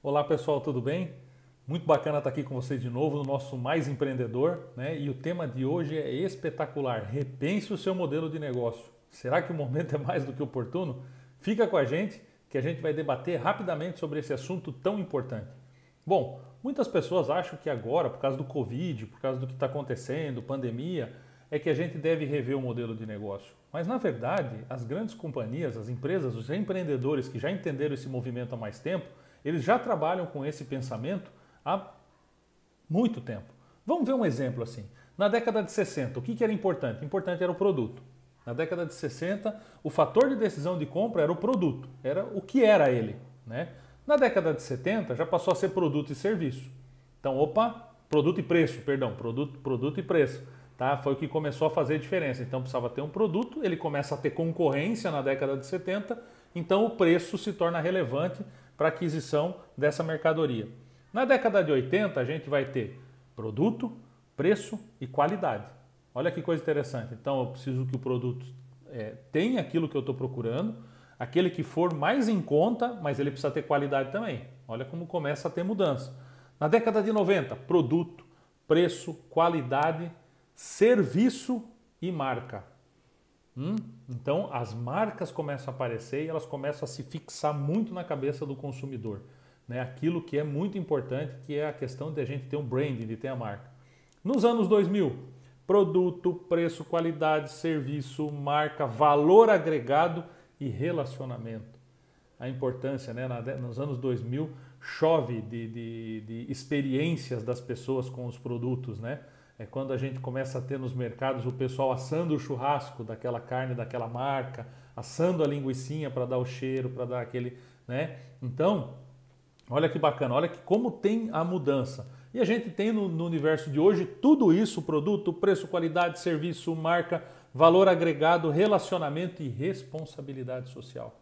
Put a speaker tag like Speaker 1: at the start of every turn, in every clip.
Speaker 1: Olá pessoal, tudo bem? Muito bacana estar aqui com vocês de novo no nosso Mais Empreendedor, né? E o tema de hoje é espetacular. Repense o seu modelo de negócio. Será que o momento é mais do que oportuno? Fica com a gente que a gente vai debater rapidamente sobre esse assunto tão importante. Bom, muitas pessoas acham que agora, por causa do Covid, por causa do que está acontecendo, pandemia, é que a gente deve rever o modelo de negócio. Mas na verdade, as grandes companhias, as empresas, os empreendedores que já entenderam esse movimento há mais tempo, eles já trabalham com esse pensamento há muito tempo. Vamos ver um exemplo assim. Na década de 60, o que, era importante? Importante era o produto. Na década de 60, o fator de decisão de compra era o produto, era o que era ele. Né? Na década de 70, já passou a ser produto e serviço. Então, opa, produto e preço, perdão, produto, produto e preço. Tá? Foi o que começou a fazer diferença. Então, precisava ter um produto, ele começa a ter concorrência na década de 70, então o preço se torna relevante para aquisição dessa mercadoria. Na década de 80, a gente vai ter produto, preço e qualidade. Olha que coisa interessante. Então, eu preciso que o produto é, tenha aquilo que eu estou procurando, aquele que for mais em conta, mas ele precisa ter qualidade também. Olha como começa a ter mudança. Na década de 90, produto, preço, qualidade, serviço e marca. Hum? Então as marcas começam a aparecer e elas começam a se fixar muito na cabeça do consumidor. Né? Aquilo que é muito importante, que é a questão de a gente ter um branding, de ter a marca. Nos anos 2000, produto, preço, qualidade, serviço, marca, valor agregado e relacionamento. A importância, né? nos anos 2000, chove de, de, de experiências das pessoas com os produtos, né? É quando a gente começa a ter nos mercados o pessoal assando o churrasco daquela carne, daquela marca, assando a linguiçinha para dar o cheiro, para dar aquele, né? Então, olha que bacana, olha que como tem a mudança. E a gente tem no, no universo de hoje tudo isso, produto, preço, qualidade, serviço, marca, valor agregado, relacionamento e responsabilidade social.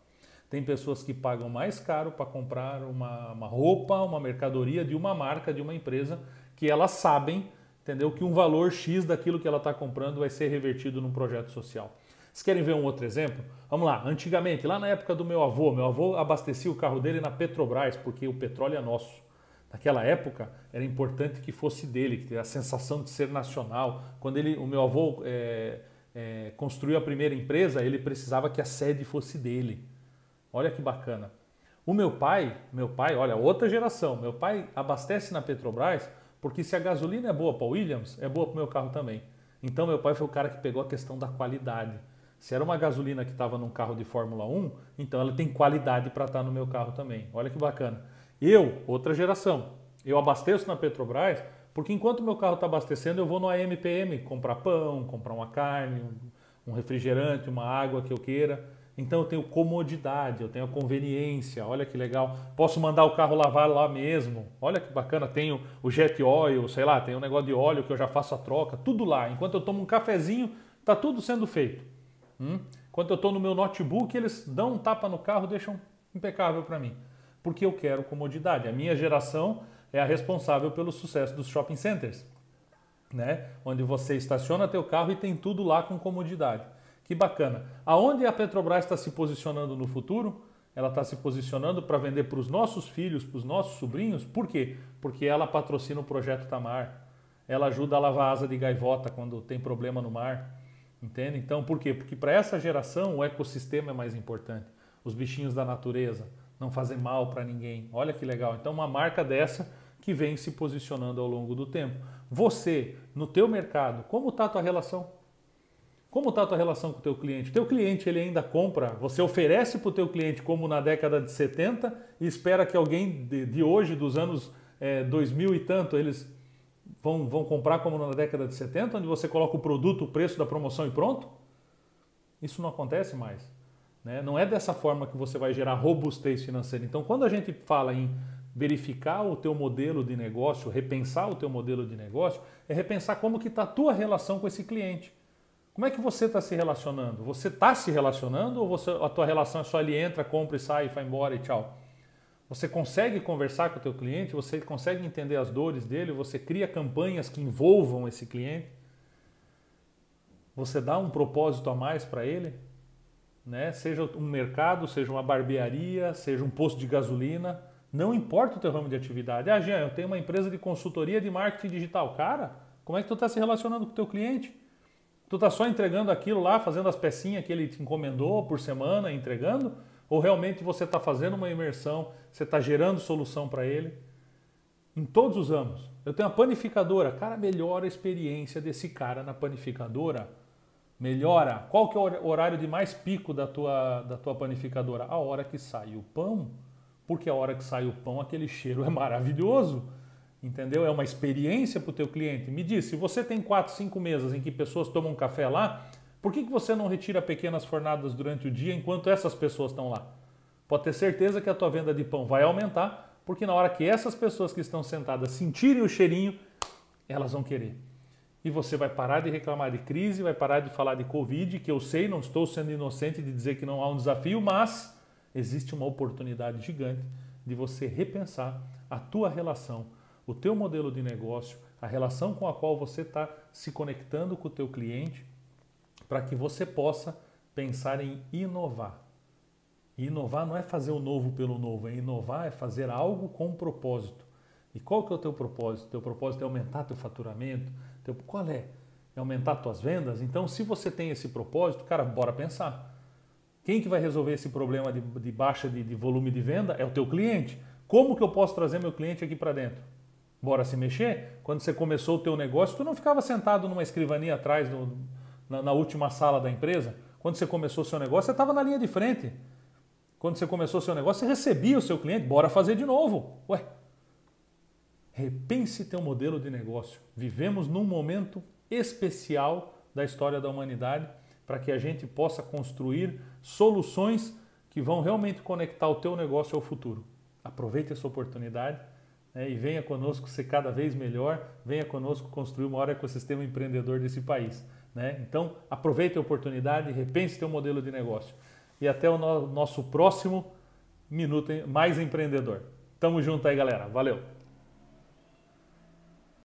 Speaker 1: Tem pessoas que pagam mais caro para comprar uma, uma roupa, uma mercadoria de uma marca, de uma empresa, que elas sabem entendeu? Que um valor X daquilo que ela está comprando vai ser revertido num projeto social. Vocês querem ver um outro exemplo? Vamos lá. Antigamente, lá na época do meu avô, meu avô abastecia o carro dele na Petrobras, porque o petróleo é nosso. Naquela época era importante que fosse dele, que a sensação de ser nacional. Quando ele, o meu avô é, é, construiu a primeira empresa, ele precisava que a sede fosse dele. Olha que bacana. O meu pai, meu pai, olha, outra geração. Meu pai abastece na Petrobras porque se a gasolina é boa para o Williams, é boa para o meu carro também. Então meu pai foi o cara que pegou a questão da qualidade. Se era uma gasolina que estava num carro de Fórmula 1, então ela tem qualidade para estar tá no meu carro também. Olha que bacana. Eu, outra geração, eu abasteço na Petrobras porque enquanto meu carro está abastecendo, eu vou no AMPM comprar pão, comprar uma carne, um refrigerante, uma água que eu queira. Então eu tenho comodidade, eu tenho conveniência, olha que legal. Posso mandar o carro lavar lá mesmo. Olha que bacana, tenho o jet oil, sei lá, tem um negócio de óleo que eu já faço a troca, tudo lá. Enquanto eu tomo um cafezinho, tá tudo sendo feito. Hum? Enquanto eu estou no meu notebook, eles dão um tapa no carro, deixam impecável para mim. Porque eu quero comodidade. A minha geração é a responsável pelo sucesso dos shopping centers, né? Onde você estaciona teu carro e tem tudo lá com comodidade. Que bacana. Aonde a Petrobras está se posicionando no futuro? Ela está se posicionando para vender para os nossos filhos, para os nossos sobrinhos. Por quê? Porque ela patrocina o projeto Tamar. Ela ajuda a lavar asa de gaivota quando tem problema no mar. Entende? Então, por quê? Porque para essa geração o ecossistema é mais importante. Os bichinhos da natureza não fazem mal para ninguém. Olha que legal. Então, uma marca dessa que vem se posicionando ao longo do tempo. Você, no teu mercado, como está a tua relação? Como está a tua relação com o teu cliente? O teu cliente ele ainda compra, você oferece para o teu cliente como na década de 70 e espera que alguém de, de hoje, dos anos é, 2000 e tanto, eles vão, vão comprar como na década de 70, onde você coloca o produto, o preço da promoção e pronto? Isso não acontece mais. Né? Não é dessa forma que você vai gerar robustez financeira. Então, quando a gente fala em verificar o teu modelo de negócio, repensar o teu modelo de negócio, é repensar como que está a tua relação com esse cliente. Como é que você está se relacionando? Você está se relacionando ou você, a tua relação é só ele entra, compra e sai, vai embora e tchau? Você consegue conversar com o teu cliente? Você consegue entender as dores dele? Você cria campanhas que envolvam esse cliente? Você dá um propósito a mais para ele? Né? Seja um mercado, seja uma barbearia, seja um posto de gasolina, Não importa o teu ramo de atividade. Ah, Jean, eu tenho uma empresa de consultoria de marketing digital. Cara, como é que tu está se relacionando com o teu cliente? Tu está só entregando aquilo lá, fazendo as pecinhas que ele te encomendou por semana, entregando? Ou realmente você está fazendo uma imersão, você está gerando solução para ele? Em todos os ramos. Eu tenho a panificadora. Cara, melhora a experiência desse cara na panificadora. Melhora. Qual que é o horário de mais pico da tua, da tua panificadora? A hora que sai o pão. Porque a hora que sai o pão, aquele cheiro é maravilhoso. Entendeu? É uma experiência para o teu cliente. Me diz, se você tem quatro, cinco mesas em que pessoas tomam café lá, por que, que você não retira pequenas fornadas durante o dia enquanto essas pessoas estão lá? Pode ter certeza que a tua venda de pão vai aumentar, porque na hora que essas pessoas que estão sentadas sentirem o cheirinho, elas vão querer. E você vai parar de reclamar de crise, vai parar de falar de Covid, que eu sei, não estou sendo inocente de dizer que não há um desafio, mas existe uma oportunidade gigante de você repensar a tua relação o teu modelo de negócio, a relação com a qual você está se conectando com o teu cliente, para que você possa pensar em inovar. E inovar não é fazer o novo pelo novo, é inovar é fazer algo com propósito. E qual que é o teu propósito? Teu propósito é aumentar teu faturamento? Teu, qual é? É aumentar tuas vendas? Então, se você tem esse propósito, cara, bora pensar. Quem que vai resolver esse problema de, de baixa de, de volume de venda? É o teu cliente. Como que eu posso trazer meu cliente aqui para dentro? Bora se mexer? Quando você começou o teu negócio, tu não ficava sentado numa escrivania atrás do, na, na, última sala da empresa? Quando você começou o seu negócio, você estava na linha de frente. Quando você começou o seu negócio, você recebia o seu cliente. Bora fazer de novo. Ué, repense teu modelo de negócio. Vivemos num momento especial da história da humanidade para que a gente possa construir soluções que vão realmente conectar o teu negócio ao futuro. Aproveite essa oportunidade né, e venha conosco ser cada vez melhor, venha conosco construir o maior ecossistema empreendedor desse país. Né? Então, aproveite a oportunidade, repense seu modelo de negócio. E até o no nosso próximo Minuto Mais Empreendedor. Tamo junto aí, galera. Valeu!